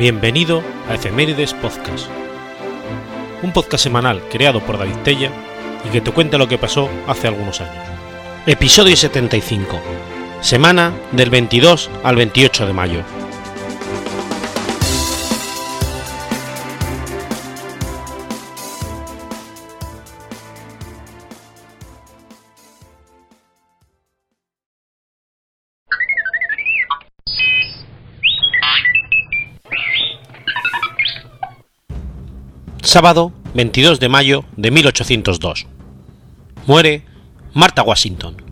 Bienvenido a Efemérides Podcast, un podcast semanal creado por David Tella y que te cuenta lo que pasó hace algunos años. Episodio 75, semana del 22 al 28 de mayo. Sábado 22 de mayo de 1802. Muere Martha Washington.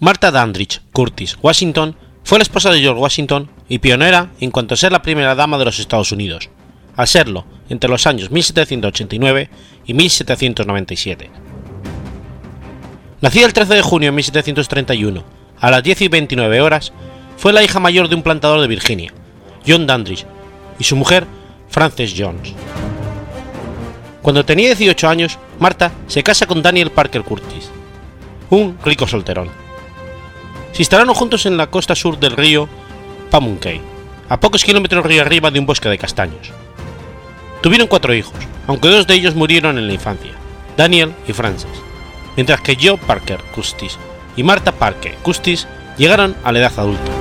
Martha Dandridge Curtis Washington fue la esposa de George Washington y pionera en cuanto a ser la primera dama de los Estados Unidos, al serlo entre los años 1789 y 1797. Nacida el 13 de junio de 1731, a las 10 y 29 horas, fue la hija mayor de un plantador de Virginia, John Dandridge, y su mujer, Frances Jones. Cuando tenía 18 años, Marta se casa con Daniel Parker Curtis, un rico solterón. Se instalaron juntos en la costa sur del río Pamunkey, a pocos kilómetros río arriba de un bosque de castaños. Tuvieron cuatro hijos, aunque dos de ellos murieron en la infancia, Daniel y Frances, mientras que Joe Parker Custis y Marta Parker Custis llegaron a la edad adulta.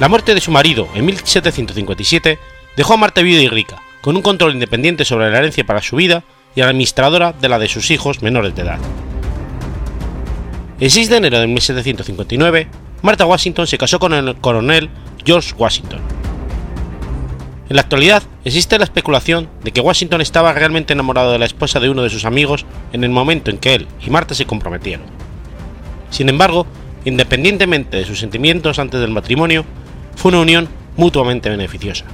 La muerte de su marido en 1757 dejó a Marta viuda y rica, con un control independiente sobre la herencia para su vida y administradora de la de sus hijos menores de edad. El 6 de enero de 1759, Martha Washington se casó con el coronel George Washington. En la actualidad existe la especulación de que Washington estaba realmente enamorado de la esposa de uno de sus amigos en el momento en que él y Marta se comprometieron. Sin embargo, independientemente de sus sentimientos antes del matrimonio, fue una unión mutuamente beneficiosa.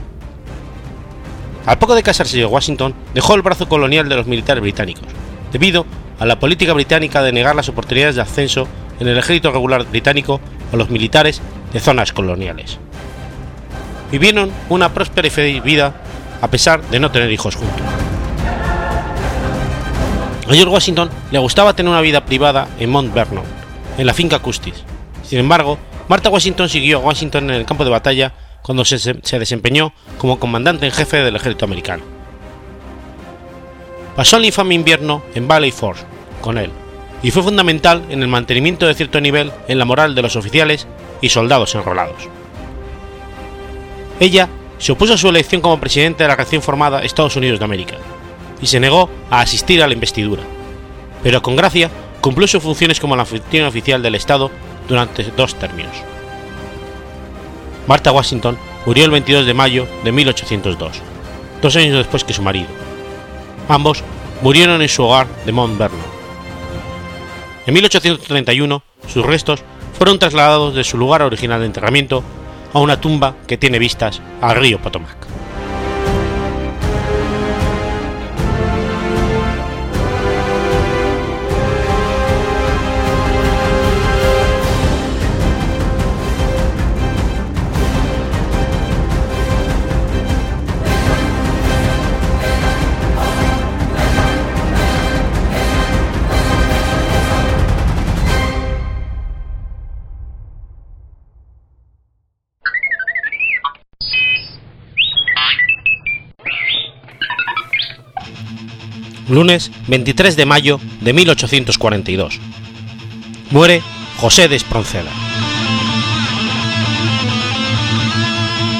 Al poco de casarse Washington dejó el brazo colonial de los militares británicos, debido a la política británica de negar las oportunidades de ascenso en el ejército regular británico a los militares de zonas coloniales. Vivieron una próspera y feliz vida a pesar de no tener hijos juntos. A George Washington le gustaba tener una vida privada en Mount Vernon, en la finca Custis. Sin embargo, Martha Washington siguió a Washington en el campo de batalla cuando se, se desempeñó como comandante en jefe del ejército americano. Pasó el infame invierno en Valley Forge con él y fue fundamental en el mantenimiento de cierto nivel en la moral de los oficiales y soldados enrolados. Ella se opuso a su elección como presidente de la recién formada Estados Unidos de América y se negó a asistir a la investidura, pero con gracia cumplió sus funciones como la anfitriona oficial del Estado durante dos términos. Martha Washington murió el 22 de mayo de 1802, dos años después que su marido. Ambos murieron en su hogar de Mount Vernon. En 1831, sus restos fueron trasladados de su lugar original de enterramiento a una tumba que tiene vistas al río Potomac. Lunes 23 de mayo de 1842. Muere José de Espronceda.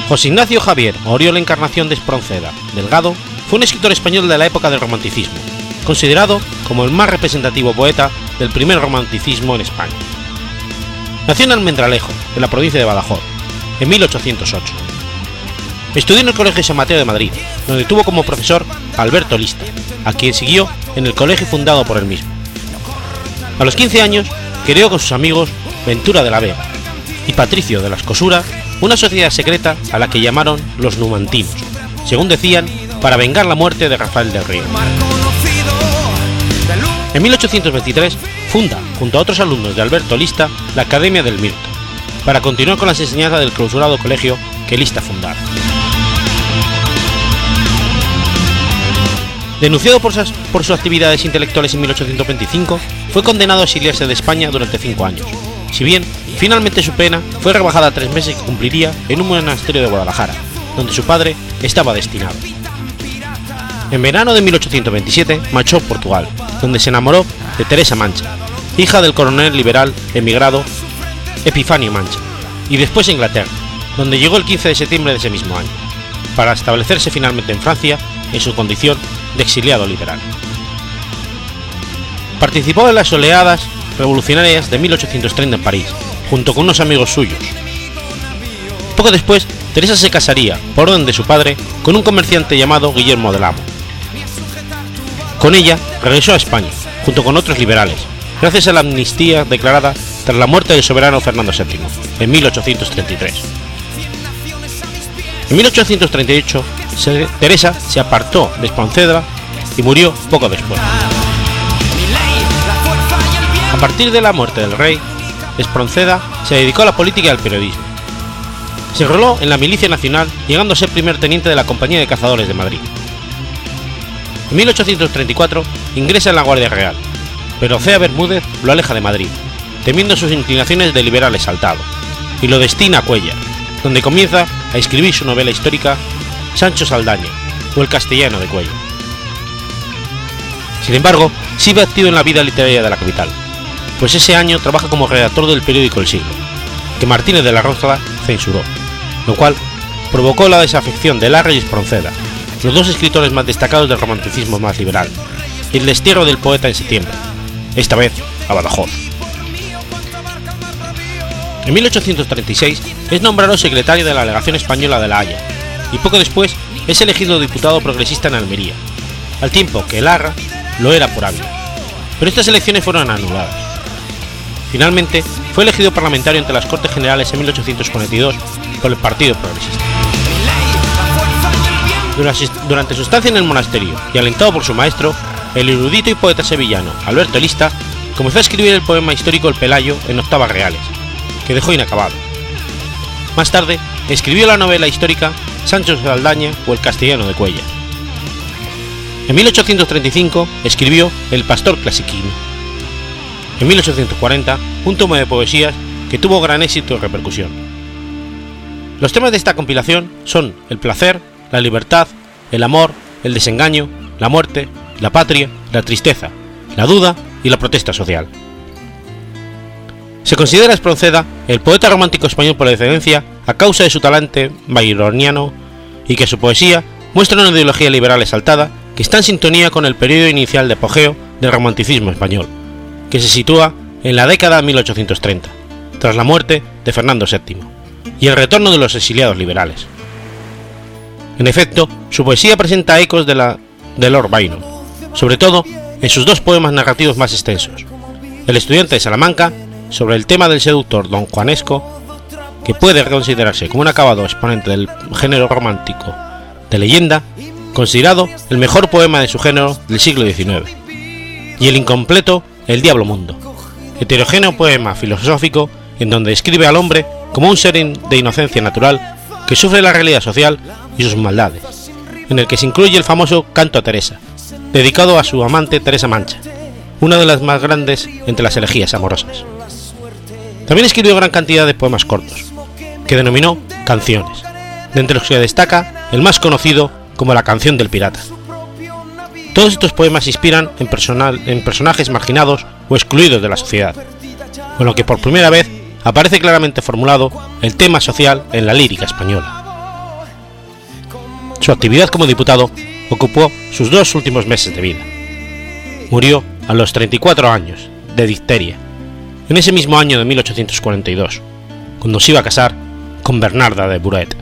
José Ignacio Javier Oriol Encarnación de Espronceda, Delgado, fue un escritor español de la época del romanticismo, considerado como el más representativo poeta del primer romanticismo en España. Nació en Almendralejo, en la provincia de Badajoz, en 1808. Estudió en el Colegio San Mateo de Madrid, donde tuvo como profesor Alberto Lista, a quien siguió en el colegio fundado por él mismo. A los 15 años, creó con sus amigos Ventura de la Vega y Patricio de las Cosuras una sociedad secreta a la que llamaron los Numantinos, según decían, para vengar la muerte de Rafael del Río. En 1823 funda, junto a otros alumnos de Alberto Lista, la Academia del Mirto, para continuar con las enseñanzas del clausurado colegio que Lista fundara. Denunciado por sus, actividades intelectuales en 1825, fue condenado a exiliarse de España durante cinco años, si bien finalmente su pena fue rebajada a tres meses que cumpliría en un monasterio de Guadalajara, donde su padre estaba destinado. En verano de 1827 marchó a Portugal, donde se enamoró de Teresa Mancha, hija del coronel liberal emigrado Epifanio Mancha, y después a Inglaterra, donde llegó el 15 de septiembre de ese mismo año, para establecerse finalmente en Francia en su condición de exiliado liberal. Participó en las oleadas revolucionarias de 1830 en París, junto con unos amigos suyos. Poco después, Teresa se casaría, por orden de su padre, con un comerciante llamado Guillermo del Amo. Con ella regresó a España, junto con otros liberales, gracias a la amnistía declarada tras la muerte del soberano Fernando VII, en 1833. En 1838, Teresa se apartó de Espronceda y murió poco después. A partir de la muerte del rey, Espronceda se dedicó a la política y al periodismo. Se enroló en la Milicia Nacional, llegando a ser primer teniente de la Compañía de Cazadores de Madrid. En 1834 ingresa en la Guardia Real, pero Cea Bermúdez lo aleja de Madrid, temiendo sus inclinaciones de liberal exaltado, y lo destina a Cuella, donde comienza a escribir su novela histórica Sancho Saldaña o El castellano de Cuello. Sin embargo, sigue activo en la vida literaria de la capital, pues ese año trabaja como redactor del periódico El Siglo, que Martínez de la Rosa censuró, lo cual provocó la desafección de Larra y Espronceda, los dos escritores más destacados del romanticismo más liberal, y el destierro del poeta en septiembre, esta vez a Badajoz. En 1836 es nombrado secretario de la Legación Española de La Haya y poco después es elegido diputado progresista en Almería, al tiempo que Larra lo era por Ávila. Pero estas elecciones fueron anuladas. Finalmente fue elegido parlamentario ante las Cortes Generales en 1842 por el Partido Progresista. Durante su estancia en el monasterio y alentado por su maestro, el erudito y poeta sevillano Alberto Lista comenzó a escribir el poema histórico El Pelayo en octavas reales, que dejó inacabado. Más tarde, escribió la novela histórica Sancho Saldaña o El Castellano de Cuella. En 1835 escribió El Pastor Clasiquino. En 1840, un tomo de poesías que tuvo gran éxito y repercusión. Los temas de esta compilación son el placer, la libertad, el amor, el desengaño, la muerte, la patria, la tristeza, la duda y la protesta social. Se considera Espronceda el poeta romántico español por excelencia a causa de su talante byroniano y que su poesía muestra una ideología liberal exaltada que está en sintonía con el periodo inicial de apogeo del romanticismo español, que se sitúa en la década de 1830, tras la muerte de Fernando VII, y el retorno de los exiliados liberales. En efecto, su poesía presenta ecos de la de Lord Byron, sobre todo en sus dos poemas narrativos más extensos, El estudiante de Salamanca, sobre el tema del seductor don Juanesco, que puede considerarse como un acabado exponente del género romántico de leyenda, considerado el mejor poema de su género del siglo XIX, y el incompleto El Diablo Mundo, heterogéneo poema filosófico en donde describe al hombre como un ser de inocencia natural que sufre la realidad social y sus maldades, en el que se incluye el famoso Canto a Teresa, dedicado a su amante Teresa Mancha, una de las más grandes entre las elegías amorosas. También escribió gran cantidad de poemas cortos, que denominó canciones, de entre los que destaca el más conocido como la canción del pirata. Todos estos poemas inspiran en, en personajes marginados o excluidos de la sociedad, con lo que por primera vez aparece claramente formulado el tema social en la lírica española. Su actividad como diputado ocupó sus dos últimos meses de vida. Murió a los 34 años, de difteria, en ese mismo año de 1842, cuando se iba a casar con Bernarda de Buret.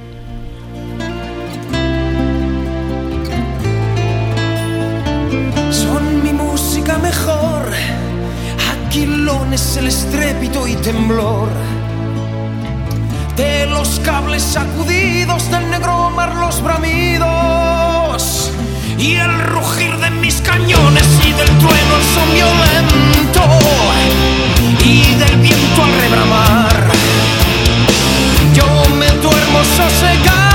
Son mi música mejor, aquilones el estrépito y temblor de los cables sacudidos del negro mar los bramidos y el rugir de mis cañones y del trueno son violento y del viento al rebramar. Yo me duermo sosegado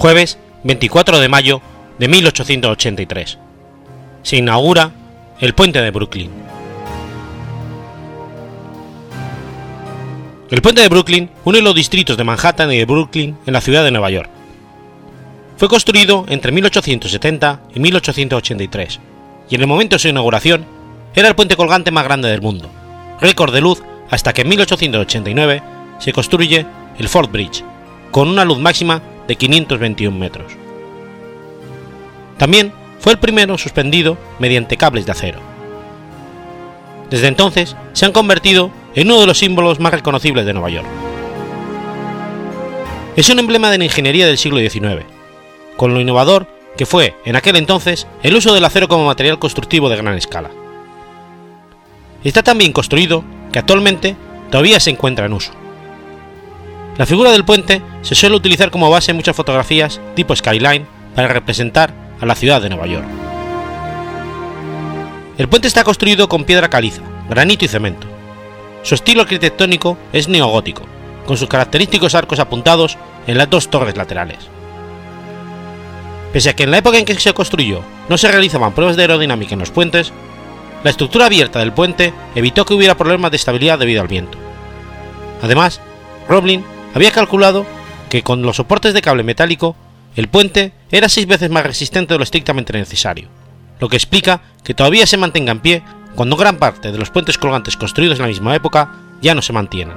Jueves 24 de mayo de 1883. Se inaugura el puente de Brooklyn. El puente de Brooklyn une los distritos de Manhattan y de Brooklyn en la ciudad de Nueva York. Fue construido entre 1870 y 1883, y en el momento de su inauguración era el puente colgante más grande del mundo, récord de luz hasta que en 1889 se construye el Fort Bridge, con una luz máxima de 521 metros. También fue el primero suspendido mediante cables de acero. Desde entonces se han convertido en uno de los símbolos más reconocibles de Nueva York. Es un emblema de la ingeniería del siglo XIX, con lo innovador que fue en aquel entonces el uso del acero como material constructivo de gran escala. Está tan bien construido que actualmente todavía se encuentra en uso. La figura del puente se suele utilizar como base en muchas fotografías tipo skyline para representar a la ciudad de Nueva York. El puente está construido con piedra caliza, granito y cemento. Su estilo arquitectónico es neogótico, con sus característicos arcos apuntados en las dos torres laterales. Pese a que en la época en que se construyó no se realizaban pruebas de aerodinámica en los puentes, la estructura abierta del puente evitó que hubiera problemas de estabilidad debido al viento. Además, Roblin había calculado que con los soportes de cable metálico, el puente era seis veces más resistente de lo estrictamente necesario, lo que explica que todavía se mantenga en pie cuando gran parte de los puentes colgantes construidos en la misma época ya no se mantienen.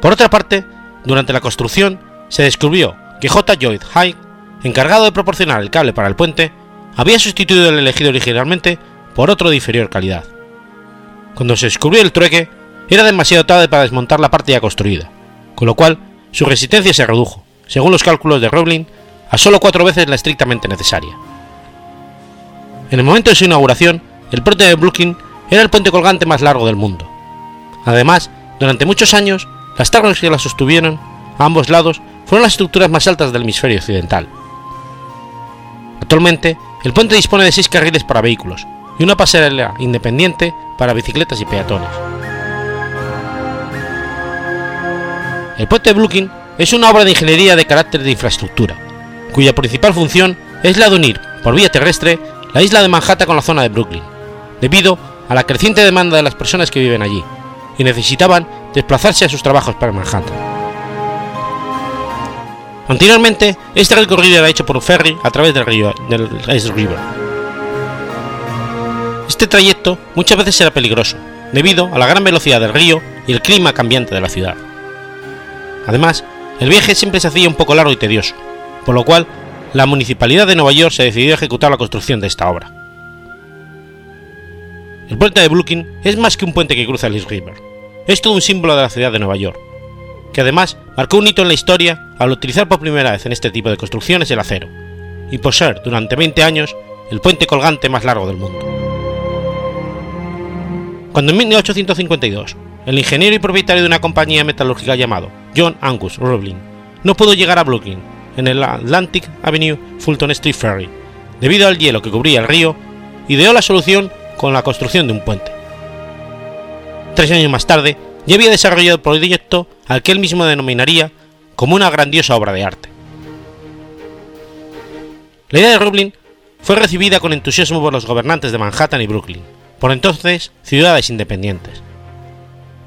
Por otra parte, durante la construcción se descubrió que J. Lloyd Hyde, encargado de proporcionar el cable para el puente, había sustituido el elegido originalmente por otro de inferior calidad. Cuando se descubrió el trueque, era demasiado tarde para desmontar la parte ya construida, con lo cual su resistencia se redujo, según los cálculos de Roebling, a solo cuatro veces la estrictamente necesaria. En el momento de su inauguración, el puente de Brooklyn era el puente colgante más largo del mundo. Además, durante muchos años, las torres que la sostuvieron a ambos lados fueron las estructuras más altas del hemisferio occidental. Actualmente, el puente dispone de seis carriles para vehículos y una pasarela independiente para bicicletas y peatones. El puente Brooklyn es una obra de ingeniería de carácter de infraestructura, cuya principal función es la de unir, por vía terrestre, la isla de Manhattan con la zona de Brooklyn, debido a la creciente demanda de las personas que viven allí, y necesitaban desplazarse a sus trabajos para Manhattan. Anteriormente, este recorrido era hecho por un ferry a través del río del East River. Este trayecto muchas veces era peligroso, debido a la gran velocidad del río y el clima cambiante de la ciudad. Además, el viaje siempre se hacía un poco largo y tedioso, por lo cual la Municipalidad de Nueva York se decidió a ejecutar la construcción de esta obra. El puente de Brooklyn es más que un puente que cruza el East River, es todo un símbolo de la ciudad de Nueva York, que además marcó un hito en la historia al utilizar por primera vez en este tipo de construcciones el acero, y por ser durante 20 años el puente colgante más largo del mundo. Cuando en 1852 el ingeniero y propietario de una compañía metalúrgica llamado John Angus Roebling no pudo llegar a Brooklyn en el Atlantic Avenue Fulton Street Ferry debido al hielo que cubría el río, ideó la solución con la construcción de un puente. Tres años más tarde, ya había desarrollado el proyecto al que él mismo denominaría como una grandiosa obra de arte. La idea de Roebling fue recibida con entusiasmo por los gobernantes de Manhattan y Brooklyn, por entonces ciudades independientes.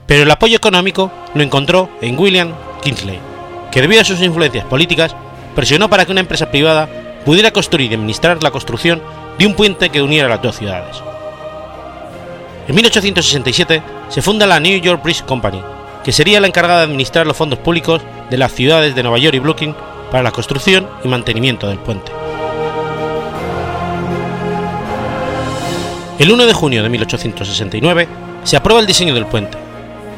Pero el apoyo económico lo encontró en William Kingsley, que debido a sus influencias políticas presionó para que una empresa privada pudiera construir y administrar la construcción de un puente que uniera las dos ciudades. En 1867 se funda la New York Bridge Company, que sería la encargada de administrar los fondos públicos de las ciudades de Nueva York y Brooklyn para la construcción y mantenimiento del puente. El 1 de junio de 1869 se aprueba el diseño del puente,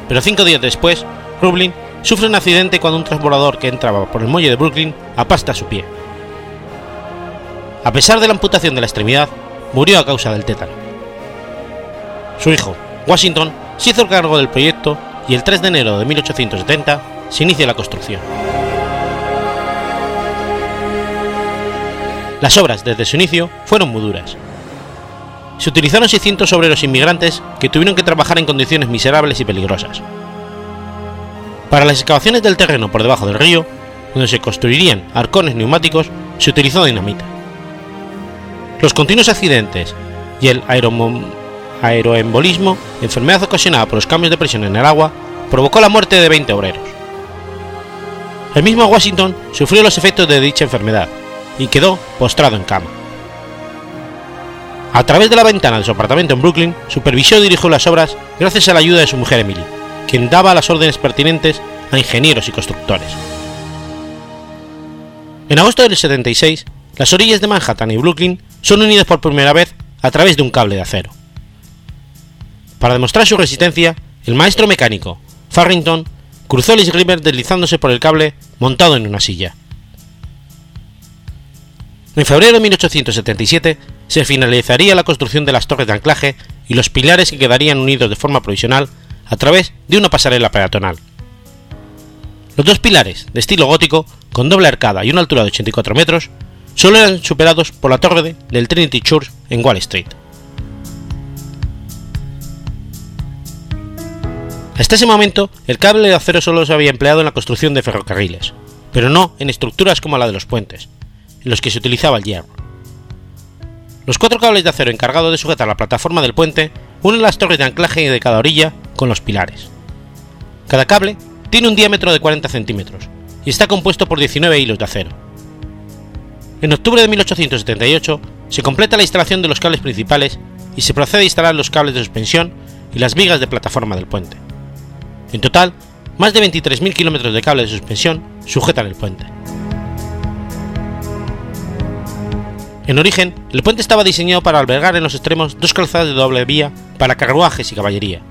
pero cinco días después, Rublin sufre un accidente cuando un transbordador que entraba por el muelle de Brooklyn apasta su pie. A pesar de la amputación de la extremidad, murió a causa del tétano. Su hijo, Washington, se hizo cargo del proyecto y el 3 de enero de 1870 se inicia la construcción. Las obras desde su inicio fueron muy duras. Se utilizaron 600 obreros inmigrantes que tuvieron que trabajar en condiciones miserables y peligrosas. Para las excavaciones del terreno por debajo del río, donde se construirían arcones neumáticos, se utilizó dinamita. Los continuos accidentes y el aeroembolismo, enfermedad ocasionada por los cambios de presión en el agua, provocó la muerte de 20 obreros. El mismo Washington sufrió los efectos de dicha enfermedad y quedó postrado en cama. A través de la ventana de su apartamento en Brooklyn, supervisó y dirigió las obras gracias a la ayuda de su mujer Emily, quien daba las órdenes pertinentes a ingenieros y constructores. En agosto del 76, las orillas de Manhattan y Brooklyn son unidas por primera vez a través de un cable de acero. Para demostrar su resistencia, el maestro mecánico, Farrington, cruzó el East River deslizándose por el cable montado en una silla. En febrero de 1877 se finalizaría la construcción de las torres de anclaje y los pilares que quedarían unidos de forma provisional a través de una pasarela peatonal. Los dos pilares, de estilo gótico, con doble arcada y una altura de 84 metros, solo eran superados por la torre del Trinity Church en Wall Street. Hasta ese momento, el cable de acero solo se había empleado en la construcción de ferrocarriles, pero no en estructuras como la de los puentes, en los que se utilizaba el hierro. Los cuatro cables de acero encargados de sujetar la plataforma del puente unen las torres de anclaje de cada orilla con los pilares. Cada cable tiene un diámetro de 40 centímetros y está compuesto por 19 hilos de acero. En octubre de 1878 se completa la instalación de los cables principales y se procede a instalar los cables de suspensión y las vigas de plataforma del puente. En total, más de 23.000 kilómetros de cable de suspensión sujetan el puente. En origen, el puente estaba diseñado para albergar en los extremos dos calzadas de doble vía para carruajes y caballería,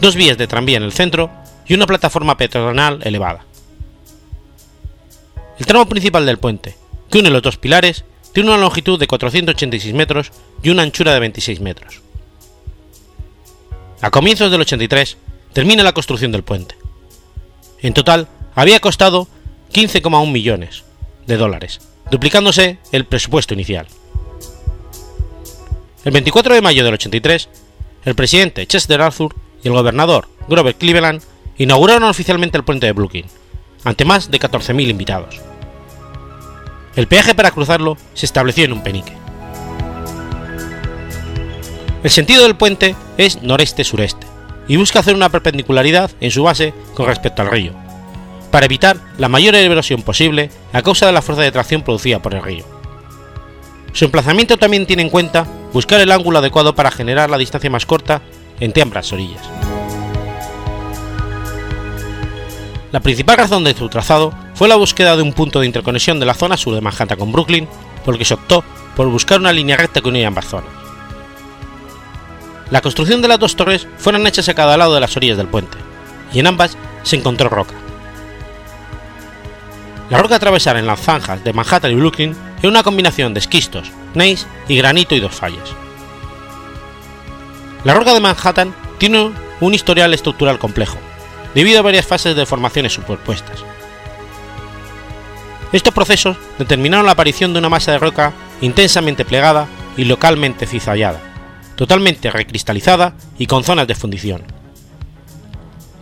dos vías de tranvía en el centro y una plataforma peatonal elevada. El tramo principal del puente, que une los dos pilares, tiene una longitud de 486 metros y una anchura de 26 metros. A comienzos del 83 termina la construcción del puente. En total, había costado 15,1 millones de dólares, duplicándose el presupuesto inicial. El 24 de mayo del 83, el presidente Chester Arthur y el gobernador Grover Cleveland inauguraron oficialmente el puente de Brooklyn, ante más de 14.000 invitados. El peaje para cruzarlo se estableció en un penique. El sentido del puente es noreste-sureste y busca hacer una perpendicularidad en su base con respecto al río, para evitar la mayor erosión posible a causa de la fuerza de tracción producida por el río. Su emplazamiento también tiene en cuenta buscar el ángulo adecuado para generar la distancia más corta entre ambas orillas. La principal razón de su trazado fue la búsqueda de un punto de interconexión de la zona sur de Manhattan con Brooklyn, porque se optó por buscar una línea recta que uniera ambas zonas. La construcción de las dos torres fueron hechas a cada lado de las orillas del puente, y en ambas se encontró roca. La roca atravesada en las zanjas de Manhattan y Brooklyn es una combinación de esquistos, gneiss y granito y dos fallas. La roca de Manhattan tiene un historial estructural complejo, debido a varias fases de formaciones superpuestas. Estos procesos determinaron la aparición de una masa de roca intensamente plegada y localmente cizallada, totalmente recristalizada y con zonas de fundición.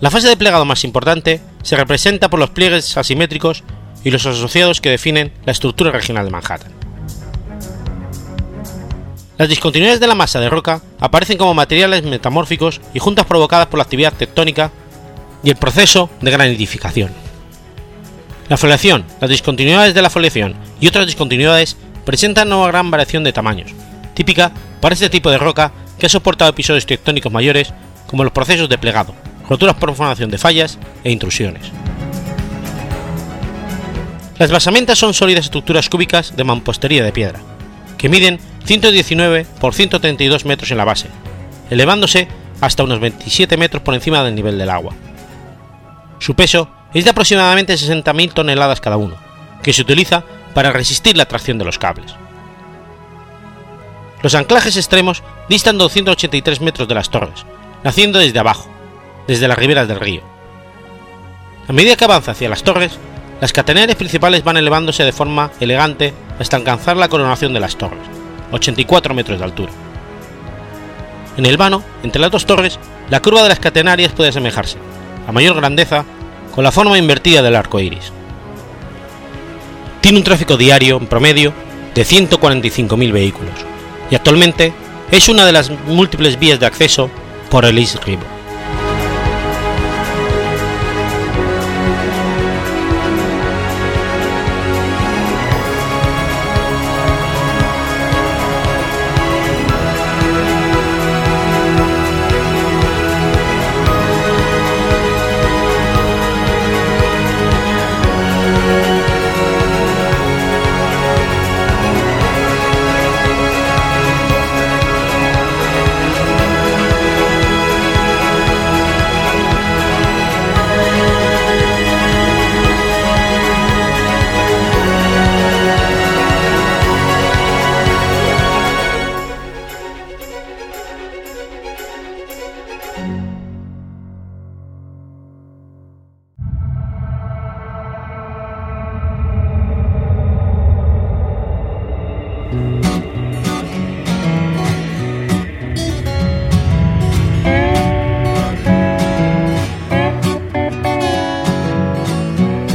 La fase de plegado más importante se representa por los pliegues asimétricos y los asociados que definen la estructura regional de Manhattan. Las discontinuidades de la masa de roca aparecen como materiales metamórficos y juntas provocadas por la actividad tectónica y el proceso de granitificación. La foliación, las discontinuidades de la foliación y otras discontinuidades presentan una gran variación de tamaños, típica para este tipo de roca que ha soportado episodios tectónicos mayores como los procesos de plegado, roturas por formación de fallas e intrusiones. Las basamentas son sólidas estructuras cúbicas de mampostería de piedra, que miden 119 por 132 metros en la base, elevándose hasta unos 27 metros por encima del nivel del agua. Su peso es de aproximadamente 60.000 toneladas cada uno, que se utiliza para resistir la tracción de los cables. Los anclajes extremos distan 283 metros de las torres, naciendo desde abajo, desde las riberas del río. A medida que avanza hacia las torres, las catenarias principales van elevándose de forma elegante hasta alcanzar la coronación de las torres, 84 metros de altura. En el vano, entre las dos torres, la curva de las catenarias puede asemejarse, a mayor grandeza, con la forma invertida del arco iris. Tiene un tráfico diario, en promedio, de 145.000 vehículos, y actualmente es una de las múltiples vías de acceso por el East River.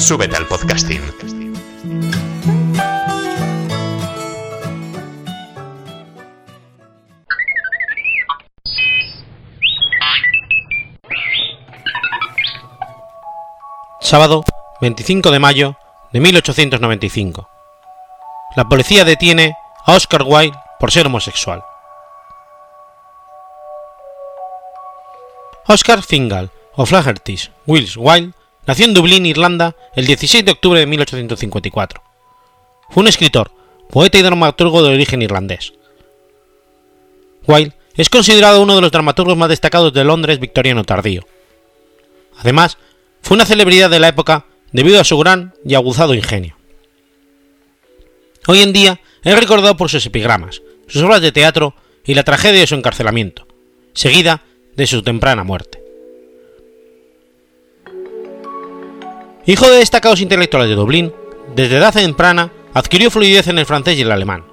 Súbete al podcasting. Sábado 25 de mayo de 1895. La policía detiene a Oscar Wilde por ser homosexual. Oscar Fingal o Flaherty Wills Wilde nació en Dublín, Irlanda, el 16 de octubre de 1854. Fue un escritor, poeta y dramaturgo de origen irlandés. Wilde es considerado uno de los dramaturgos más destacados de Londres victoriano tardío. Además, fue una celebridad de la época debido a su gran y aguzado ingenio. Hoy en día es recordado por sus epigramas, sus obras de teatro y la tragedia de su encarcelamiento, seguida de su temprana muerte. Hijo de destacados intelectuales de Dublín, desde edad temprana adquirió fluidez en el francés y el alemán.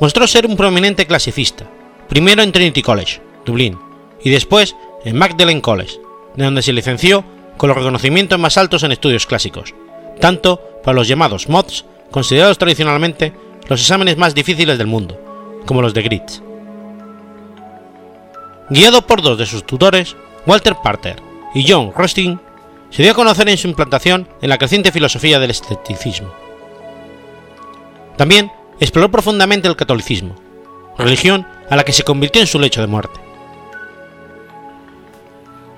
Mostró ser un prominente clasicista, primero en Trinity College, Dublín, y después en Magdalen College, de donde se licenció con los reconocimientos más altos en estudios clásicos, tanto para los llamados mods considerados tradicionalmente los exámenes más difíciles del mundo, como los de Grits. Guiado por dos de sus tutores, Walter Parter y John Rustin, se dio a conocer en su implantación en la creciente filosofía del escepticismo. También exploró profundamente el catolicismo, religión a la que se convirtió en su lecho de muerte.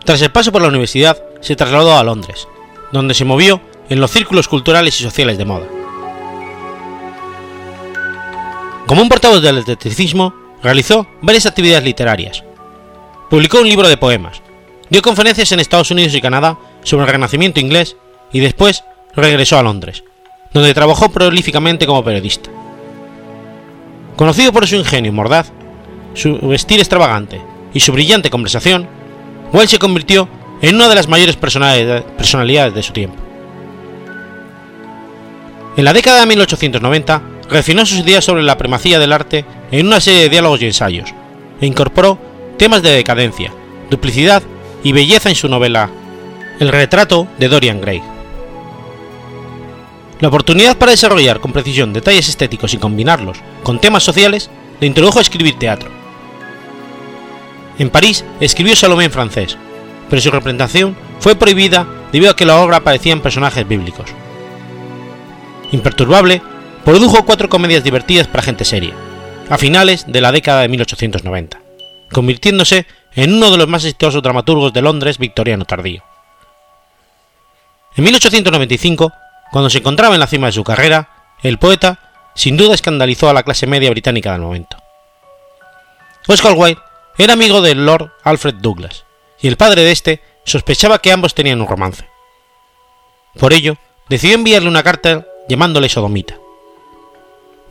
Tras el paso por la universidad, se trasladó a Londres, donde se movió en los círculos culturales y sociales de moda. Como un portavoz del esteticismo, realizó varias actividades literarias. Publicó un libro de poemas, dio conferencias en Estados Unidos y Canadá sobre el Renacimiento inglés y después regresó a Londres, donde trabajó prolíficamente como periodista. Conocido por su ingenio mordaz, su vestir extravagante y su brillante conversación, Wilde se convirtió en una de las mayores personalidades de su tiempo. En la década de 1890 refinó sus ideas sobre la primacía del arte en una serie de diálogos y ensayos, e incorporó temas de decadencia, duplicidad y belleza en su novela El retrato de Dorian Gray. La oportunidad para desarrollar con precisión detalles estéticos y combinarlos con temas sociales le introdujo a escribir teatro. En París escribió Salomé en francés, pero su representación fue prohibida debido a que la obra aparecía en personajes bíblicos. Imperturbable, produjo cuatro comedias divertidas para gente seria, a finales de la década de 1890, convirtiéndose en uno de los más exitosos dramaturgos de Londres victoriano tardío. En 1895, cuando se encontraba en la cima de su carrera, el poeta sin duda escandalizó a la clase media británica del momento. Oscar Wilde era amigo del Lord Alfred Douglas, y el padre de este sospechaba que ambos tenían un romance. Por ello, decidió enviarle una carta llamándole sodomita.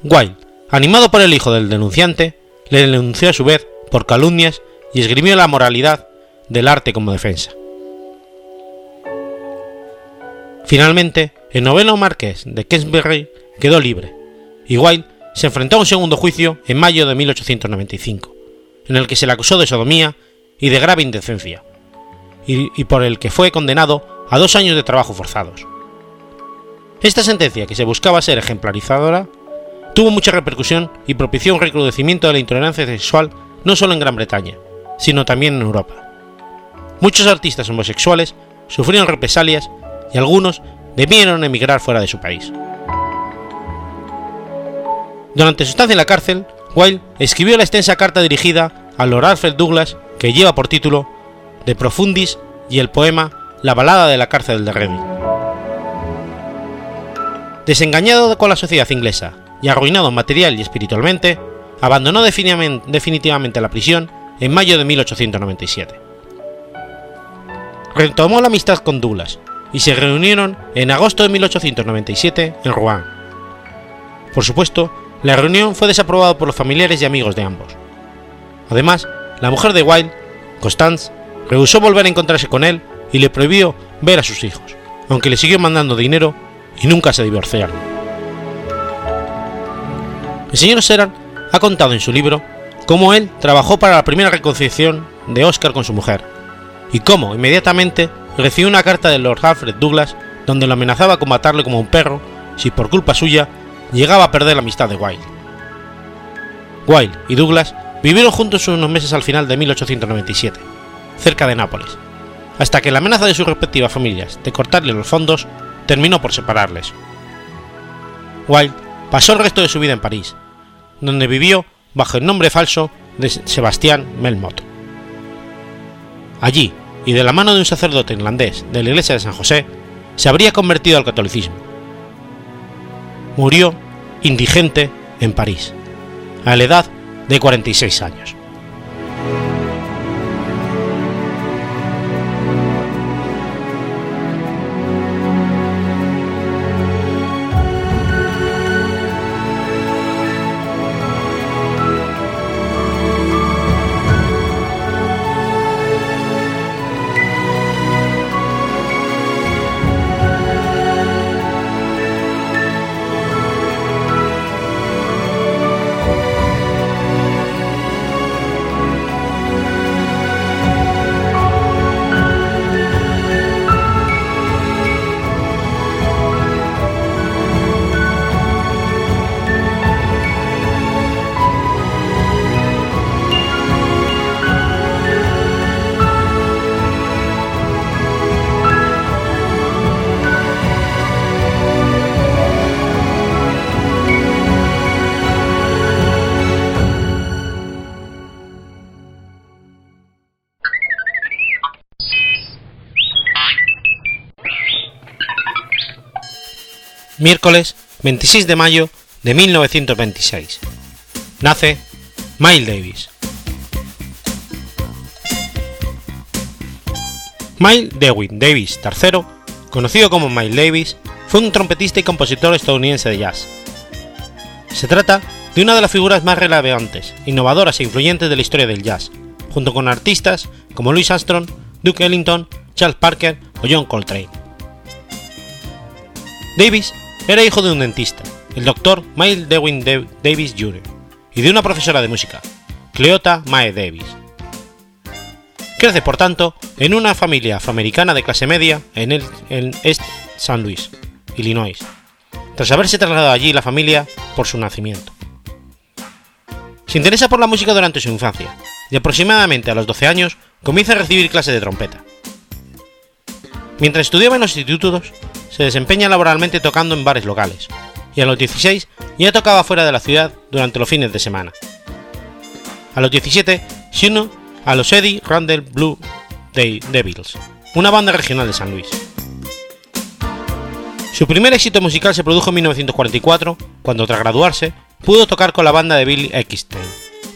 Wilde, animado por el hijo del denunciante, le denunció a su vez por calumnias y esgrimió la moralidad del arte como defensa. Finalmente, el noveno marqués de Kesbury quedó libre, y Wilde se enfrentó a un segundo juicio en mayo de 1895, en el que se le acusó de sodomía y de grave indecencia, y, y por el que fue condenado a dos años de trabajo forzados. Esta sentencia, que se buscaba ser ejemplarizadora, tuvo mucha repercusión y propició un recrudecimiento de la intolerancia sexual no solo en Gran Bretaña, sino también en Europa. Muchos artistas homosexuales sufrieron represalias y algunos debieron emigrar fuera de su país. Durante su estancia en la cárcel, Wilde escribió la extensa carta dirigida a Lord Alfred Douglas que lleva por título De Profundis y el poema La balada de la cárcel de Reading. Desengañado con la sociedad inglesa y arruinado material y espiritualmente, abandonó definitivamente la prisión en mayo de 1897. Retomó la amistad con Douglas y se reunieron en agosto de 1897 en Rouen. Por supuesto, la reunión fue desaprobada por los familiares y amigos de ambos. Además, la mujer de Wilde, Constance, rehusó volver a encontrarse con él y le prohibió ver a sus hijos, aunque le siguió mandando dinero y nunca se divorciaron. El señor Serran ha contado en su libro cómo él trabajó para la primera reconciliación de Oscar con su mujer, y cómo inmediatamente recibió una carta de Lord Alfred Douglas donde lo amenazaba con matarle como un perro si por culpa suya llegaba a perder la amistad de Wilde. Wilde y Douglas vivieron juntos unos meses al final de 1897, cerca de Nápoles, hasta que la amenaza de sus respectivas familias de cortarle los fondos terminó por separarles. Wilde pasó el resto de su vida en París, donde vivió bajo el nombre falso de Sebastián Melmoth. Allí, y de la mano de un sacerdote irlandés de la iglesia de San José, se habría convertido al catolicismo. Murió indigente en París, a la edad de 46 años. Miércoles 26 de mayo de 1926. Nace Miles Davis. Miles Dewey Davis III, conocido como Miles Davis, fue un trompetista y compositor estadounidense de jazz. Se trata de una de las figuras más relevantes, innovadoras e influyentes de la historia del jazz, junto con artistas como Louis Armstrong, Duke Ellington, Charles Parker o John Coltrane. Davis era hijo de un dentista, el doctor Miles Dewey Davis Jr., y de una profesora de música, Cleota Mae Davis. Crece, por tanto, en una familia afroamericana de clase media en, el, en East San Luis, Illinois, tras haberse trasladado allí la familia por su nacimiento. Se interesa por la música durante su infancia, y aproximadamente a los 12 años comienza a recibir clases de trompeta. Mientras estudiaba en los institutos, se desempeña laboralmente tocando en bares locales, y a los 16 ya tocaba fuera de la ciudad durante los fines de semana. A los 17 se unió a los Eddie Randall Blue Devils, una banda regional de San Luis. Su primer éxito musical se produjo en 1944, cuando tras graduarse pudo tocar con la banda de Billy Eckstein,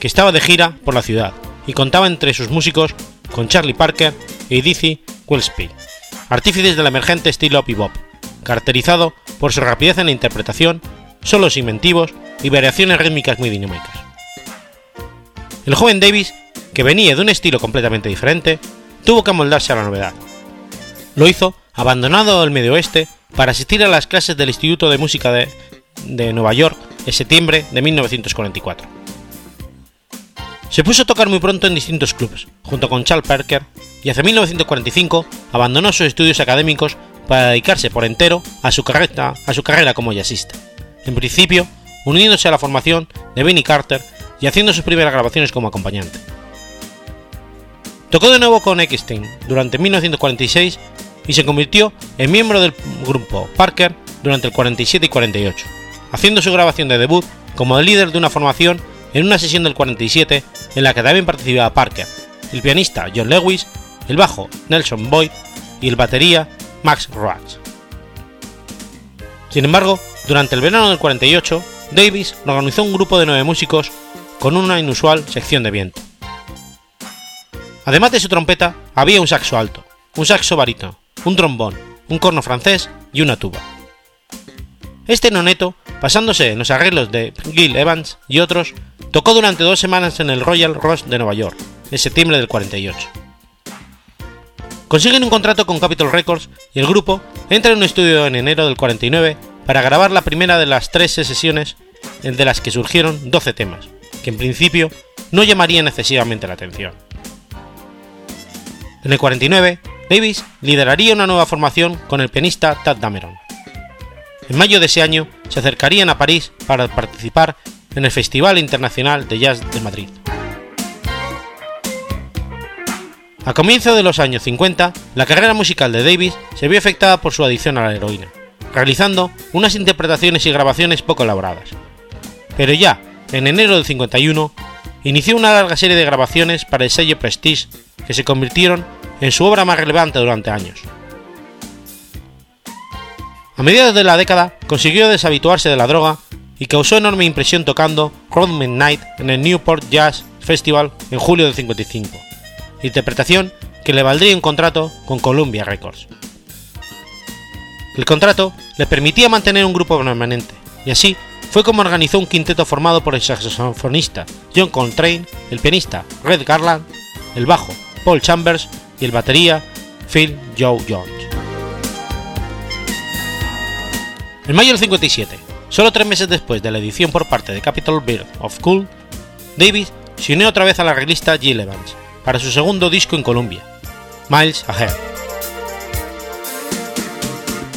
que estaba de gira por la ciudad y contaba entre sus músicos con Charlie Parker y Dizzy Gillespie, artífices del emergente estilo bebop, caracterizado por su rapidez en la interpretación, solos inventivos y variaciones rítmicas muy dinámicas. El joven Davis, que venía de un estilo completamente diferente, tuvo que amoldarse a la novedad. Lo hizo abandonado el medio oeste para asistir a las clases del Instituto de Música de, de Nueva York en septiembre de 1944. Se puso a tocar muy pronto en distintos clubes, junto con Charles Parker, y hacia 1945 abandonó sus estudios académicos para dedicarse por entero a su carrera, a su carrera como jazzista, en principio uniéndose a la formación de Benny Carter y haciendo sus primeras grabaciones como acompañante. Tocó de nuevo con Eckstein durante 1946 y se convirtió en miembro del grupo Parker durante el 47 y 48, haciendo su grabación de debut como el líder de una formación en una sesión del 47 en la que también participaba Parker, el pianista John Lewis, el bajo Nelson Boyd y el batería Max Roach. Sin embargo, durante el verano del 48, Davis organizó un grupo de nueve músicos con una inusual sección de viento. Además de su trompeta, había un saxo alto, un saxo barítono, un trombón, un corno francés y una tuba. Este noneto, pasándose en los arreglos de Gil Evans y otros, tocó durante dos semanas en el Royal Ross de Nueva York, en septiembre del 48. Consiguen un contrato con Capitol Records y el grupo entra en un estudio en enero del 49 para grabar la primera de las 13 sesiones de las que surgieron 12 temas, que en principio no llamarían excesivamente la atención. En el 49, Davis lideraría una nueva formación con el pianista Tad Dameron. En mayo de ese año se acercarían a París para participar en el Festival Internacional de Jazz de Madrid. A comienzos de los años 50, la carrera musical de Davis se vio afectada por su adicción a la heroína, realizando unas interpretaciones y grabaciones poco elaboradas. Pero ya, en enero del 51, inició una larga serie de grabaciones para el sello Prestige que se convirtieron en su obra más relevante durante años. A mediados de la década consiguió deshabituarse de la droga y causó enorme impresión tocando Road Midnight en el Newport Jazz Festival en julio del 55, interpretación que le valdría un contrato con Columbia Records. El contrato le permitía mantener un grupo permanente, y así fue como organizó un quinteto formado por el saxofonista John Coltrane, el pianista Red Garland, el bajo Paul Chambers y el batería Phil Joe Jones. En mayo del 57, solo tres meses después de la edición por parte de Capitol Bird of Cool, Davis se unió otra vez a la revista Jill Evans para su segundo disco en Columbia, Miles Ahead.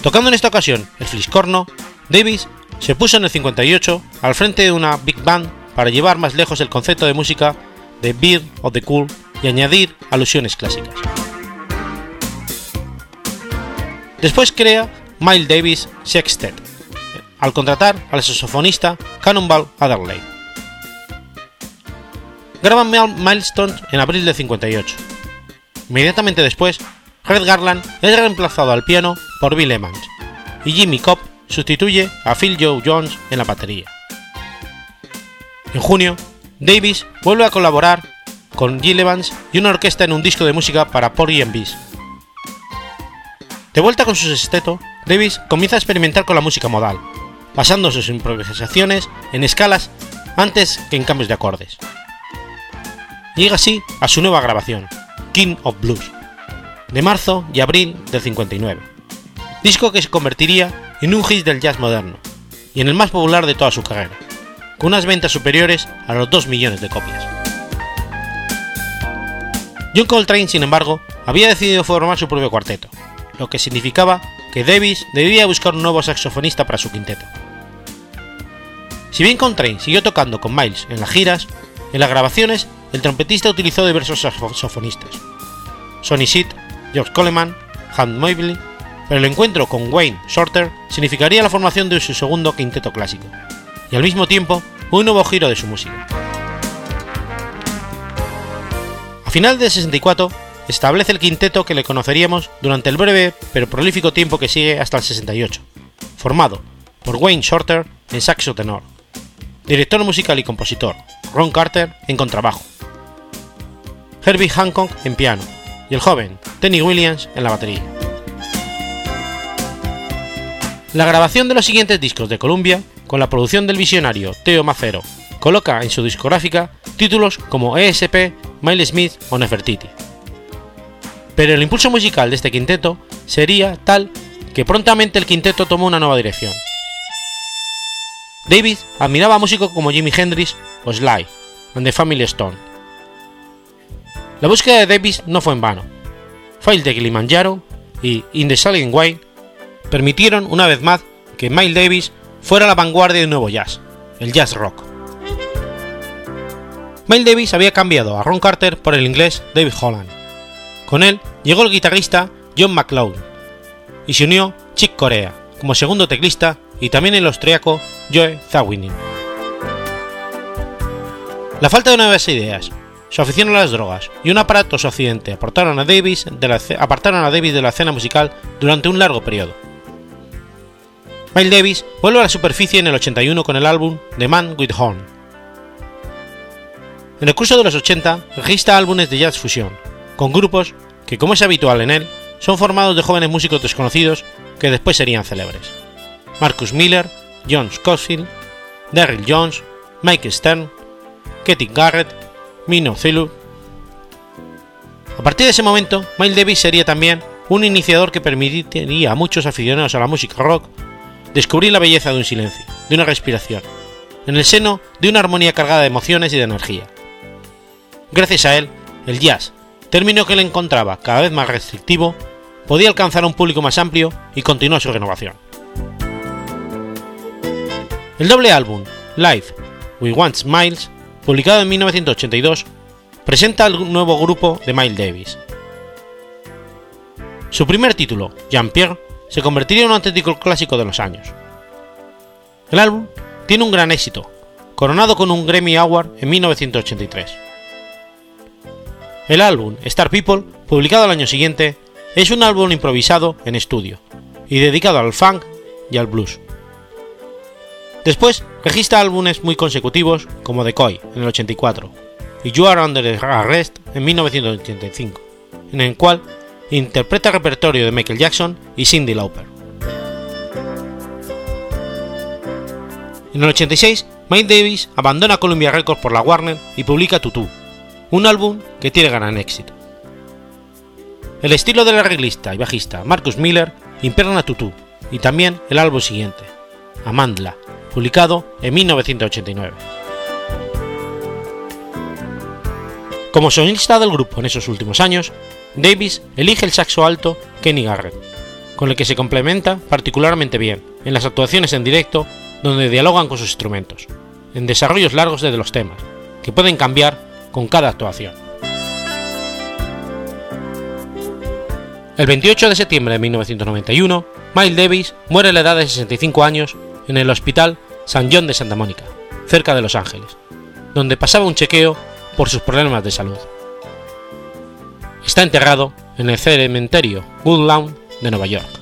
Tocando en esta ocasión el fliscorno, Davis se puso en el 58 al frente de una big band para llevar más lejos el concepto de música de Beard of the Cool y añadir alusiones clásicas. Después crea Miles Davis Sextet, al contratar al saxofonista Cannonball Adderley. Graban Milestone en abril de 58. Inmediatamente después, Red Garland es reemplazado al piano por Bill Evans y Jimmy Cobb sustituye a Phil Joe Jones en la batería. En junio, Davis vuelve a colaborar con Gil Evans y una orquesta en un disco de música para Porgy and Bess. De vuelta con su sexteto, Davis comienza a experimentar con la música modal, basando sus improvisaciones en escalas antes que en cambios de acordes. Llega así a su nueva grabación, King of Blues, de marzo y abril del 59, disco que se convertiría en un hit del jazz moderno y en el más popular de toda su carrera, con unas ventas superiores a los 2 millones de copias. John Coltrane, sin embargo, había decidido formar su propio cuarteto, lo que significaba que Davis debía buscar un nuevo saxofonista para su quinteto. Si bien Coltrane siguió tocando con Miles en las giras, en las grabaciones el trompetista utilizó diversos saxofonistas, Sonny Sid, George Coleman, Hunt Mobley, pero el encuentro con Wayne Shorter significaría la formación de su segundo quinteto clásico, y al mismo tiempo un nuevo giro de su música. A final de 64 establece el quinteto que le conoceríamos durante el breve pero prolífico tiempo que sigue hasta el 68, formado por Wayne Shorter en saxo tenor, director musical y compositor, Ron Carter en contrabajo, Herbie Hancock en piano y el joven Tenny Williams en la batería. La grabación de los siguientes discos de Columbia, con la producción del visionario Theo Macero, coloca en su discográfica títulos como ESP, Miles Smith o Nefertiti. Pero el impulso musical de este quinteto sería tal que prontamente el quinteto tomó una nueva dirección. David admiraba a músicos como Jimi Hendrix o Sly and the Family Stone. La búsqueda de Davis no fue en vano. File de Kilimanjaro y In the Silent Way permitieron una vez más que Miles Davis fuera la vanguardia de un nuevo jazz, el jazz rock. Miles Davis había cambiado a Ron Carter por el inglés David Holland. Con él llegó el guitarrista John McLeod y se unió Chick Corea como segundo teclista y también el austriaco Joe Zawinul. La falta de nuevas ideas, su afición a las drogas y un aparatoso accidente apartaron a Davis apartaron a Davis de la escena musical durante un largo periodo. Miles Davis vuelve a la superficie en el 81 con el álbum The Man with Horn. En el curso de los 80 registra álbumes de jazz fusión, con grupos que, como es habitual en él, son formados de jóvenes músicos desconocidos que después serían célebres. Marcus Miller, John Scofield, Daryl Jones, Mike Stern, Katie Garrett, Mino Zilu. A partir de ese momento, Miles Davis sería también un iniciador que permitiría a muchos aficionados a la música rock descubrir la belleza de un silencio, de una respiración, en el seno de una armonía cargada de emociones y de energía. Gracias a él, el jazz, término que él encontraba cada vez más restrictivo, podía alcanzar a un público más amplio y continuar su renovación. El doble álbum, Live We Want Miles, publicado en 1982, presenta al nuevo grupo de Miles Davis. Su primer título, Jean-Pierre, se convertiría en un auténtico clásico de los años. El álbum tiene un gran éxito, coronado con un Grammy Award en 1983. El álbum Star People, publicado al año siguiente, es un álbum improvisado en estudio y dedicado al funk y al blues. Después registra álbumes muy consecutivos como Decoy en el 84 y You Are Under Arrest en 1985, en el cual interpreta el repertorio de Michael Jackson y Cindy Lauper. En el 86, Mike Davis abandona Columbia Records por la Warner y publica Tutu, un álbum que tiene gran éxito. El estilo del arreglista y bajista Marcus Miller impregna Tutu y también el álbum siguiente, Amandla, publicado en 1989. Como solista del grupo en esos últimos años, Davis elige el saxo alto Kenny Garrett, con el que se complementa particularmente bien en las actuaciones en directo donde dialogan con sus instrumentos, en desarrollos largos de los temas, que pueden cambiar con cada actuación. El 28 de septiembre de 1991, Miles Davis muere a la edad de 65 años en el Hospital San John de Santa Mónica, cerca de Los Ángeles, donde pasaba un chequeo por sus problemas de salud. Está enterrado en el cementerio Woodlawn de Nueva York.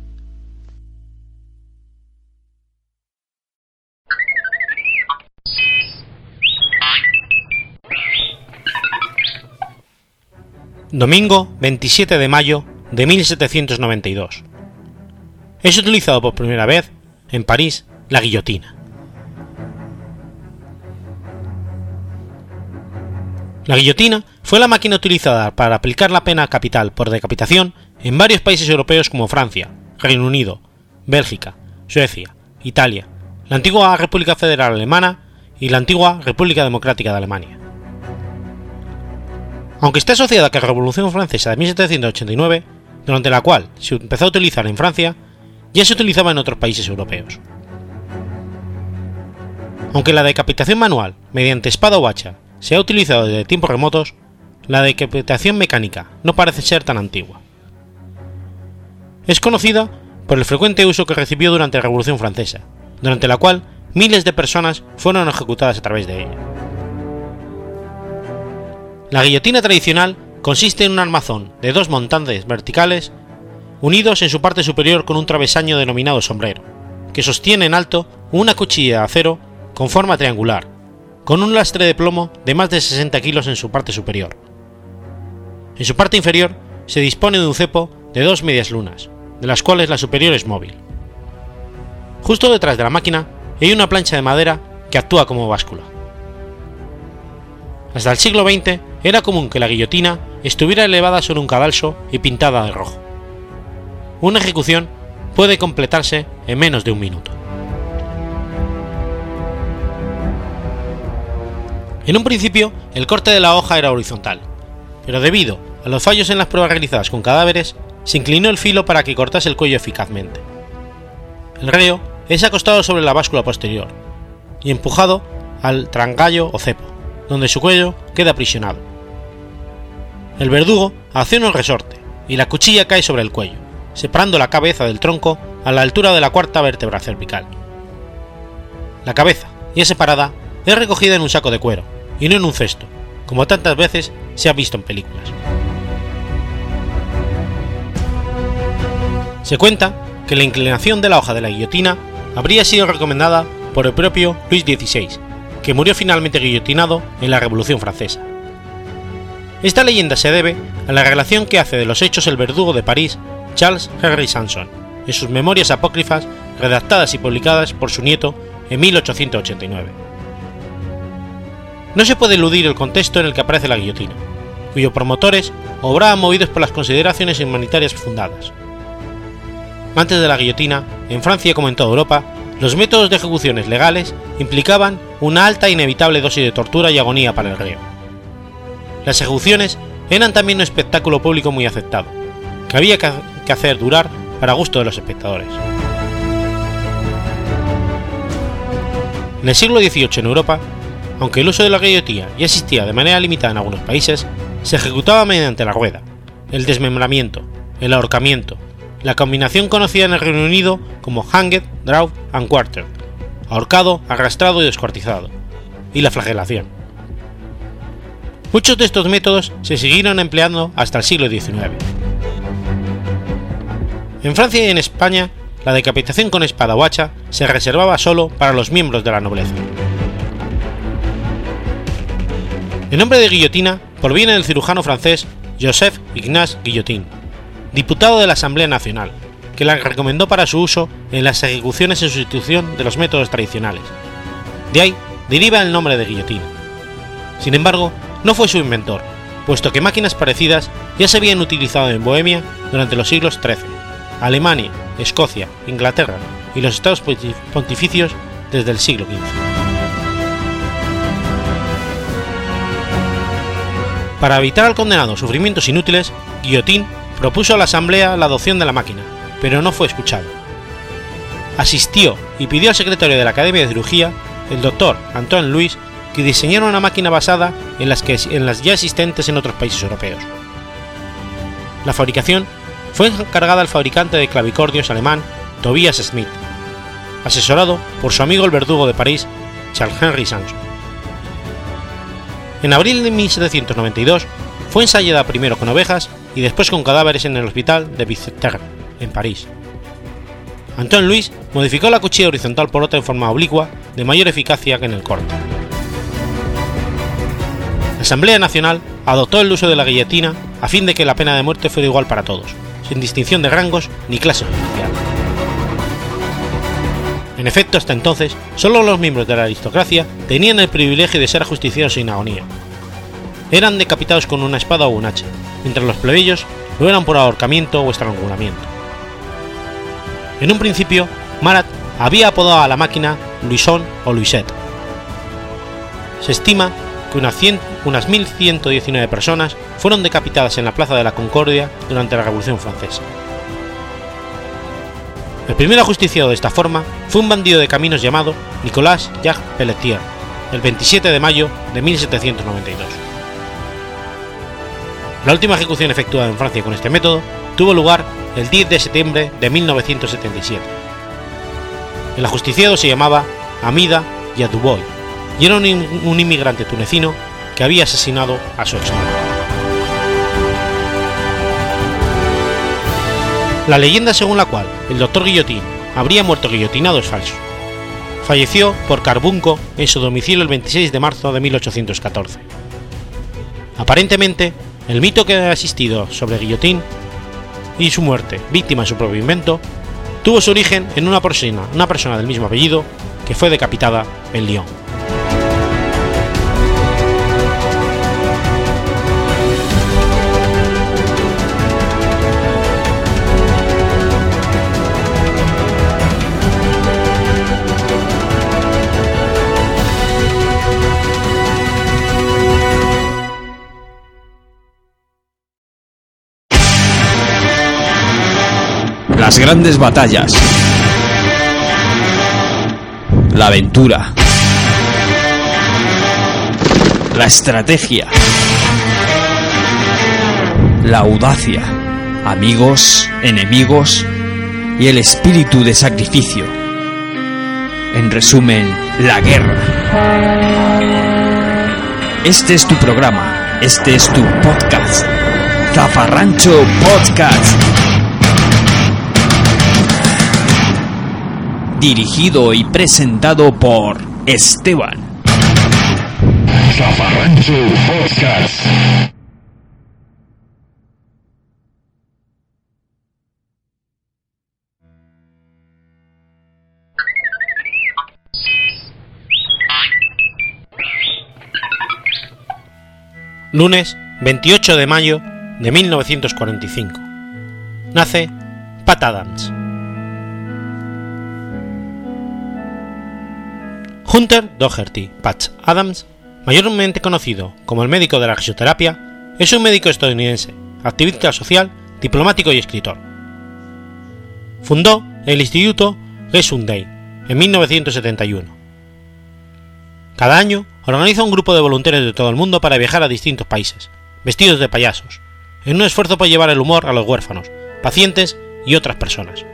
Domingo 27 de mayo de 1792. Es utilizado por primera vez en París la guillotina. La guillotina fue la máquina utilizada para aplicar la pena capital por decapitación en varios países europeos como Francia, Reino Unido, Bélgica, Suecia, Italia, la antigua República Federal Alemana y la antigua República Democrática de Alemania. Aunque está asociada a la Revolución Francesa de 1789, durante la cual se empezó a utilizar en Francia, ya se utilizaba en otros países europeos. Aunque la decapitación manual, mediante espada o hacha, se ha utilizado desde tiempos remotos, la decapitación mecánica no parece ser tan antigua. Es conocida por el frecuente uso que recibió durante la Revolución Francesa, durante la cual miles de personas fueron ejecutadas a través de ella. La guillotina tradicional consiste en un armazón de dos montantes verticales unidos en su parte superior con un travesaño denominado sombrero, que sostiene en alto una cuchilla de acero con forma triangular, con un lastre de plomo de más de 60 kilos en su parte superior. En su parte inferior se dispone de un cepo de dos medias lunas, de las cuales la superior es móvil. Justo detrás de la máquina hay una plancha de madera que actúa como báscula. Hasta el siglo XX era común que la guillotina estuviera elevada sobre un cadalso y pintada de rojo. Una ejecución puede completarse en menos de un minuto. En un principio, el corte de la hoja era horizontal, pero debido a los fallos en las pruebas realizadas con cadáveres, se inclinó el filo para que cortase el cuello eficazmente. El reo es acostado sobre la báscula posterior y empujado al trangallo o cepo, donde su cuello queda aprisionado. El verdugo hace un resorte y la cuchilla cae sobre el cuello, separando la cabeza del tronco a la altura de la cuarta vértebra cervical. La cabeza, ya separada, es recogida en un saco de cuero y no en un cesto, como tantas veces se ha visto en películas. Se cuenta que la inclinación de la hoja de la guillotina habría sido recomendada por el propio Luis XVI, que murió finalmente guillotinado en la Revolución Francesa. Esta leyenda se debe a la relación que hace de los hechos el verdugo de París, Charles Henry Sanson, en sus memorias apócrifas redactadas y publicadas por su nieto en 1889. No se puede eludir el contexto en el que aparece la guillotina, cuyos promotores obraban movidos por las consideraciones humanitarias fundadas. Antes de la guillotina, en Francia como en toda Europa, los métodos de ejecuciones legales implicaban una alta e inevitable dosis de tortura y agonía para el reo. Las ejecuciones eran también un espectáculo público muy aceptado, que había que hacer durar para gusto de los espectadores. En el siglo XVIII en Europa, aunque el uso de la guillotina ya existía de manera limitada en algunos países, se ejecutaba mediante la rueda, el desmembramiento, el ahorcamiento, la combinación conocida en el Reino Unido como hanged, draw and quartered, ahorcado, arrastrado y descuartizado, y la flagelación. Muchos de estos métodos se siguieron empleando hasta el siglo XIX. En Francia y en España, la decapitación con espada o hacha se reservaba solo para los miembros de la nobleza. El nombre de guillotina proviene del cirujano francés Joseph Ignace Guillotin, diputado de la Asamblea Nacional, que la recomendó para su uso en las ejecuciones en sustitución de los métodos tradicionales. De ahí deriva el nombre de guillotina. Sin embargo, no fue su inventor, puesto que máquinas parecidas ya se habían utilizado en Bohemia durante los siglos XIII, Alemania, Escocia, Inglaterra y los estados pontificios desde el siglo XV. Para evitar al condenado sufrimientos inútiles, Guillotín propuso a la Asamblea la adopción de la máquina, pero no fue escuchado. asistió y pidió al secretario de la Academia de Cirugía, el doctor Antoine Louis, que diseñara una máquina basada en las, que, en las ya existentes en otros países europeos. La fabricación fue encargada al fabricante de clavicordios alemán Tobias Smith, asesorado por su amigo el verdugo de París, Charles Henry Sanson. En abril de 1792 fue ensayada primero con ovejas y después con cadáveres en el hospital de Bicêtre, en París. Antoine Louis modificó la cuchilla horizontal por otra en forma oblicua de mayor eficacia que en el corte. La Asamblea Nacional adoptó el uso de la guillotina a fin de que la pena de muerte fuera igual para todos, sin distinción de rangos ni clase social. En efecto, hasta entonces, solo los miembros de la aristocracia tenían el privilegio de ser ajusticiados sin agonía. Eran decapitados con una espada o un hacha, mientras los plebeyos lo eran por ahorcamiento o estrangulamiento. En un principio, Marat había apodado a la máquina Luison o Luisette. Se estima que unas, 100, unas 1.119 personas fueron decapitadas en la Plaza de la Concordia durante la Revolución Francesa. El primer ajusticiado de esta forma fue un bandido de caminos llamado Nicolas Jacques Pelletier, el 27 de mayo de 1792. La última ejecución efectuada en Francia con este método tuvo lugar el 10 de septiembre de 1977. El ajusticiado se llamaba Amida Yadouboy y era un, un inmigrante tunecino había asesinado a su ex La leyenda según la cual el doctor Guillotín habría muerto guillotinado es falso. Falleció por carbunco en su domicilio el 26 de marzo de 1814. Aparentemente, el mito que ha existido sobre Guillotín y su muerte, víctima de su propio invento, tuvo su origen en una persona, una persona del mismo apellido que fue decapitada en Lyon. Las grandes batallas. La aventura. La estrategia. La audacia. Amigos, enemigos y el espíritu de sacrificio. En resumen, la guerra. Este es tu programa. Este es tu podcast. Zafarrancho Podcast. Dirigido y presentado por Esteban. Lunes 28 de mayo de 1945. Nace Pat Adams. Hunter Doherty Patch Adams, mayormente conocido como el médico de la fisioterapia, es un médico estadounidense, activista social, diplomático y escritor. Fundó el Instituto Gesundheit en 1971. Cada año organiza un grupo de voluntarios de todo el mundo para viajar a distintos países, vestidos de payasos, en un esfuerzo por llevar el humor a los huérfanos, pacientes y otras personas.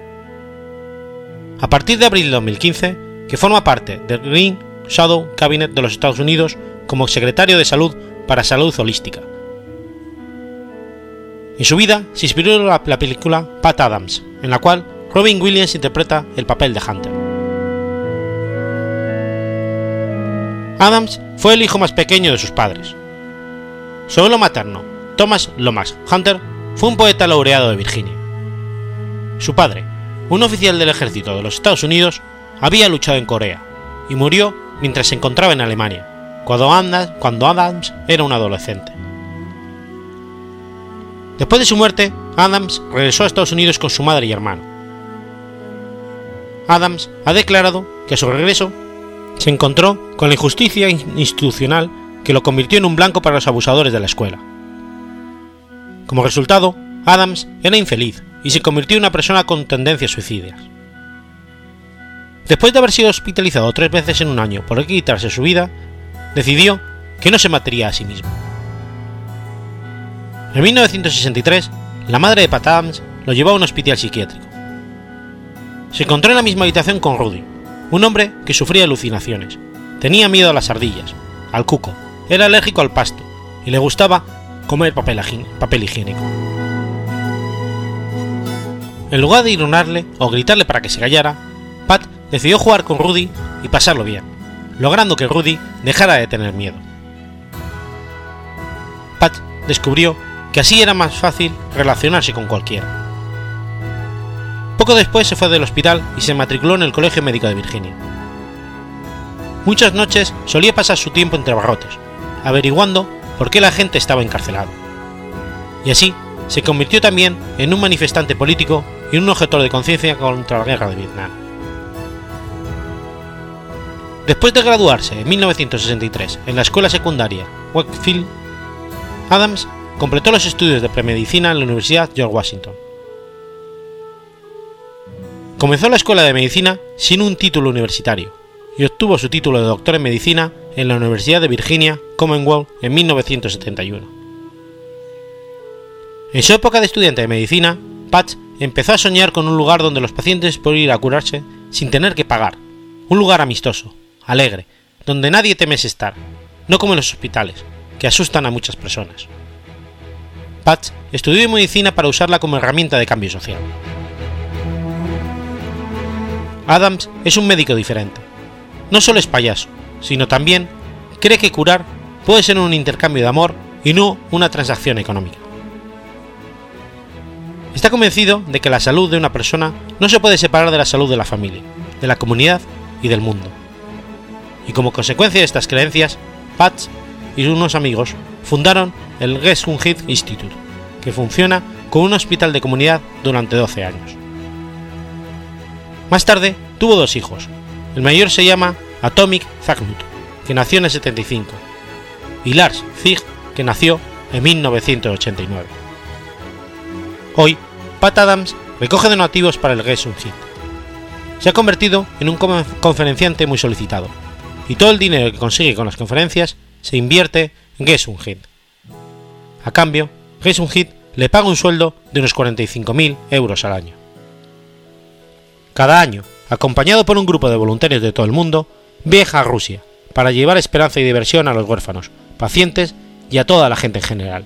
A partir de abril de 2015, que forma parte del Green Shadow Cabinet de los Estados Unidos como secretario de Salud para Salud Holística. En su vida se inspiró la, la película Pat Adams, en la cual Robin Williams interpreta el papel de Hunter. Adams fue el hijo más pequeño de sus padres. Su abuelo materno, Thomas Lomax Hunter, fue un poeta laureado de Virginia. Su padre, un oficial del ejército de los Estados Unidos, había luchado en Corea y murió mientras se encontraba en Alemania, cuando Adams, era un adolescente. Después de su muerte, Adams regresó a Estados Unidos con su madre y hermano. Adams ha declarado que a su regreso se encontró con la injusticia institucional que lo convirtió en un blanco para los abusadores de la escuela. Como resultado, Adams era infeliz y se convirtió en una persona con tendencias suicidas. Después de haber sido hospitalizado tres veces en un año por quitarse su vida, decidió que no se mataría a sí mismo. En 1963, la madre de Pat Adams lo llevó a un hospital psiquiátrico. Se encontró en la misma habitación con Rudy, un hombre que sufría alucinaciones, tenía miedo a las ardillas, al cuco, era alérgico al pasto y le gustaba comer papel, papel higiénico. En lugar de ignorarle o gritarle para que se callara, Pat decidió jugar con Rudy y pasarlo bien, logrando que Rudy dejara de tener miedo. Pat descubrió que así era más fácil relacionarse con cualquiera. Poco después se fue del hospital y se matriculó en el Colegio Médico de Virginia. Muchas noches solía pasar su tiempo entre barrotes, averiguando por qué la gente estaba encarcelado. Y así se convirtió también en un manifestante político y un objetor de conciencia contra la guerra de Vietnam. Después de graduarse en 1963 en la escuela secundaria Wakefield, Adams completó los estudios de premedicina en la Universidad George Washington. Comenzó la escuela de medicina sin un título universitario y obtuvo su título de doctor en medicina en la Universidad de Virginia Commonwealth en 1971. En su época de estudiante de medicina, Patch empezó a soñar con un lugar donde los pacientes podían ir a curarse sin tener que pagar, un lugar amistoso, alegre, donde nadie temes estar, no como en los hospitales, que asustan a muchas personas. Patch estudió medicina para usarla como herramienta de cambio social. Adams es un médico diferente. No solo es payaso, sino también cree que curar puede ser un intercambio de amor y no una transacción económica. Está convencido de que la salud de una persona no se puede separar de la salud de la familia, de la comunidad y del mundo. Y como consecuencia de estas creencias, Patch y unos amigos fundaron el Gesundheit Institute, que funciona como un hospital de comunidad durante 12 años. Más tarde tuvo dos hijos. El mayor se llama Atomic Zagnut, que nació en el 75, y Lars Zig, que nació en 1989. Hoy, Pat Adams recoge donativos para el Gesundheit. Se ha convertido en un conferenciante muy solicitado, y todo el dinero que consigue con las conferencias se invierte en Gesundheit. A cambio, Gesundheit le paga un sueldo de unos 45.000 euros al año. Cada año, acompañado por un grupo de voluntarios de todo el mundo, viaja a Rusia para llevar esperanza y diversión a los huérfanos, pacientes y a toda la gente en general.